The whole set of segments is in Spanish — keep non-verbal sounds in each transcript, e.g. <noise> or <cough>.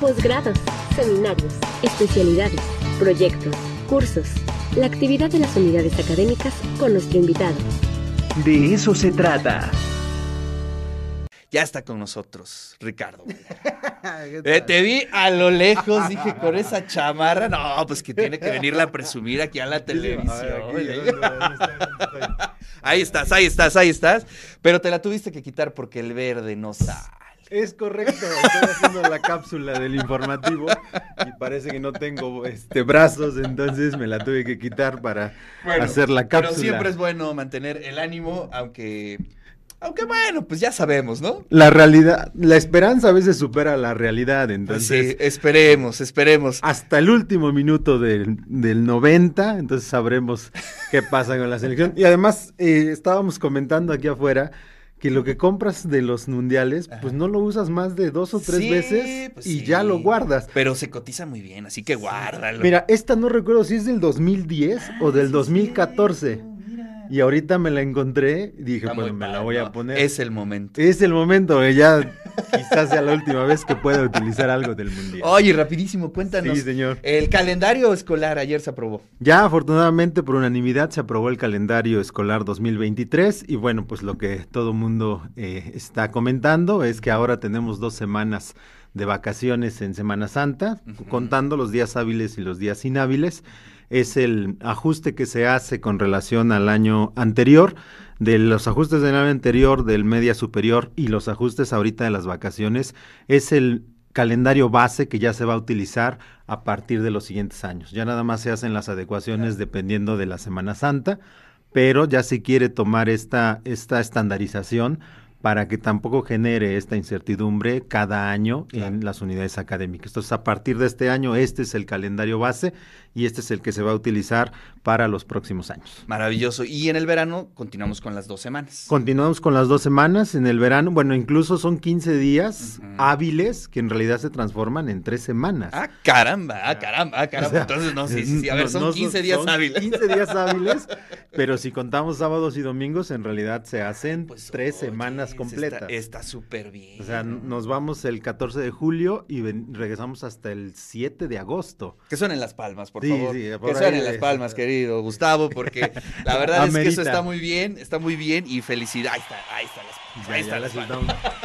posgrados, seminarios, especialidades, proyectos, cursos, la actividad de las unidades académicas con nuestro invitado. De eso se trata. Ya está con nosotros, Ricardo. <laughs> Eh, te vi a lo lejos, dije, con esa chamarra, no, pues que tiene que venirla a presumir aquí a la televisión. Ahí estás, ahí estás, ahí estás. Pero te la tuviste que quitar porque el verde no sale. Es correcto, estoy haciendo la cápsula del informativo y parece que no tengo este brazos, entonces me la tuve que quitar para hacer la cápsula. Pero siempre es bueno mantener el ánimo, aunque aunque bueno, pues ya sabemos, ¿no? La realidad, la esperanza a veces supera la realidad, entonces. Sí, esperemos, esperemos. Hasta el último minuto del, del 90, entonces sabremos qué pasa con la selección. Y además, eh, estábamos comentando aquí afuera que lo que compras de los mundiales, pues no lo usas más de dos o tres veces pues y ya lo guardas. Pero se cotiza muy bien, así que guárdalo. Mira, esta no recuerdo si es del 2010 o del 2014. Y ahorita me la encontré y dije, bueno, me la voy a poner. Es el momento. Es el momento, ya <laughs> quizás sea la última vez que pueda utilizar algo del mundial. Oye, rapidísimo, cuéntanos. Sí, señor. El calendario escolar ayer se aprobó. Ya, afortunadamente, por unanimidad se aprobó el calendario escolar 2023 y bueno, pues lo que todo mundo eh, está comentando es que ahora tenemos dos semanas de vacaciones en Semana Santa, contando los días hábiles y los días inhábiles es el ajuste que se hace con relación al año anterior, de los ajustes del año anterior, del media superior y los ajustes ahorita de las vacaciones, es el calendario base que ya se va a utilizar a partir de los siguientes años. Ya nada más se hacen las adecuaciones dependiendo de la Semana Santa, pero ya se quiere tomar esta, esta estandarización para que tampoco genere esta incertidumbre cada año en las unidades académicas. Entonces, a partir de este año, este es el calendario base y este es el que se va a utilizar para los próximos años. Maravilloso. Y en el verano continuamos con las dos semanas. Continuamos con las dos semanas. En el verano, bueno, incluso son 15 días hábiles que en realidad se transforman en tres semanas. Ah, caramba, ah, caramba, ah, caramba. Entonces, no, sí, sí, A ver, son 15 días hábiles. 15 días <laughs> hábiles, pero si contamos sábados y domingos, en realidad se hacen pues, tres semanas completas. Está súper bien. O sea, nos vamos el 14 de julio y regresamos hasta el 7 de agosto. Que son en Las Palmas, por favor. Sí, por que son en Las Palmas, querido Gustavo, porque <laughs> la verdad es que eso está muy bien, está muy bien y felicidad. Ahí está, ahí está las, ahí está las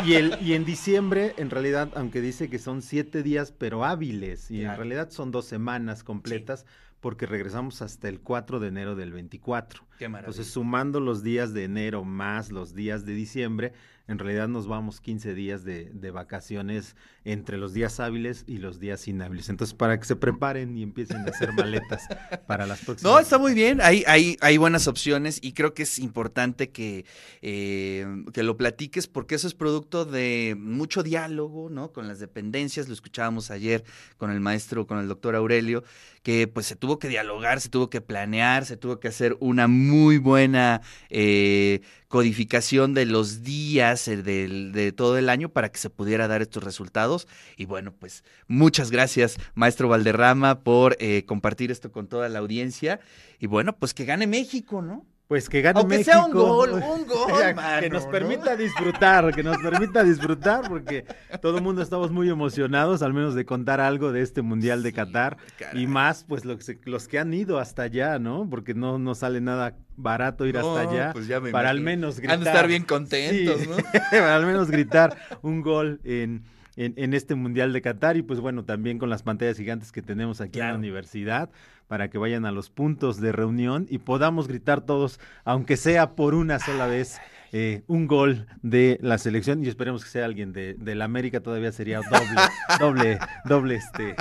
y, el, y en diciembre, en realidad, aunque dice que son siete días, pero hábiles, y en realidad son dos semanas completas. porque regresamos hasta el 4 de enero del 24. Qué maravilla. Entonces, sumando los días de enero más los días de diciembre, en realidad nos vamos 15 días de, de, vacaciones entre los días hábiles y los días inhábiles. Entonces, para que se preparen y empiecen a hacer maletas <laughs> para las próximas. No, está muy bien, hay, hay, hay buenas opciones y creo que es importante que, eh, que lo platiques porque eso es producto de mucho diálogo, ¿no? Con las dependencias, lo escuchábamos ayer con el maestro, con el doctor Aurelio, que pues se tuvo que dialogar, se tuvo que planear, se tuvo que hacer una muy buena eh, codificación de los días eh, de, todo el año para que se pudiera dar estos resultados. Y bueno, pues muchas gracias, maestro Valderrama, por eh, compartir esto con toda la audiencia. Y bueno, pues que gane México, ¿no? Pues que gane Aunque sea un gol, un <laughs> gol, Que nos permita disfrutar, que nos permita disfrutar, porque todo el mundo estamos muy emocionados, al menos de contar algo de este Mundial de Qatar. Y más, pues los, los que han ido hasta allá, ¿no? Porque no, no sale nada barato ir hasta allá. Pues ya para al menos gritar. Han de estar bien contentos, ¿no? <laughs> para al menos gritar un gol en, en, este Mundial de Qatar y pues bueno, también con las pantallas gigantes que tenemos aquí en la universidad para que vayan a los puntos de reunión y podamos gritar todos, aunque sea por una sola vez. Eh, un gol de la selección y esperemos que sea alguien de, de la América todavía sería doble, doble, doble este,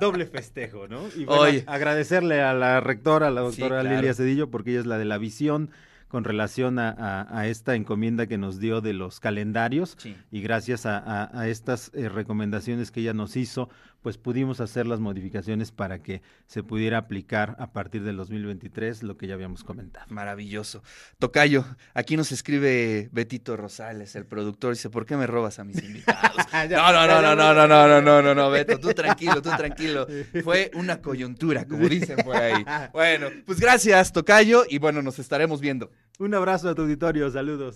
doble festejo, ¿no? Y bueno, agradecerle a la rectora, a la doctora Lilia Cedillo, porque ella es la de la visión con relación a, esta encomienda que nos dio de los calendarios y gracias a, estas eh, recomendaciones que ella nos hizo, pues pudimos hacer las modificaciones para que se pudiera aplicar a partir del 2023 lo que ya habíamos comentado. Maravilloso. Tocayo, aquí nos escribe Betito Rosales, el productor, dice, ¿por qué me robas a mis <laughs> invitados? <laughs> no, no, no, no, no, no, no, no, no, no, no, Beto, tú tranquilo, tú tranquilo. <laughs> Fue una coyuntura, como dicen por ahí. Bueno, pues gracias, Tocayo, y bueno, nos estaremos viendo. Un abrazo a tu auditorio, saludos.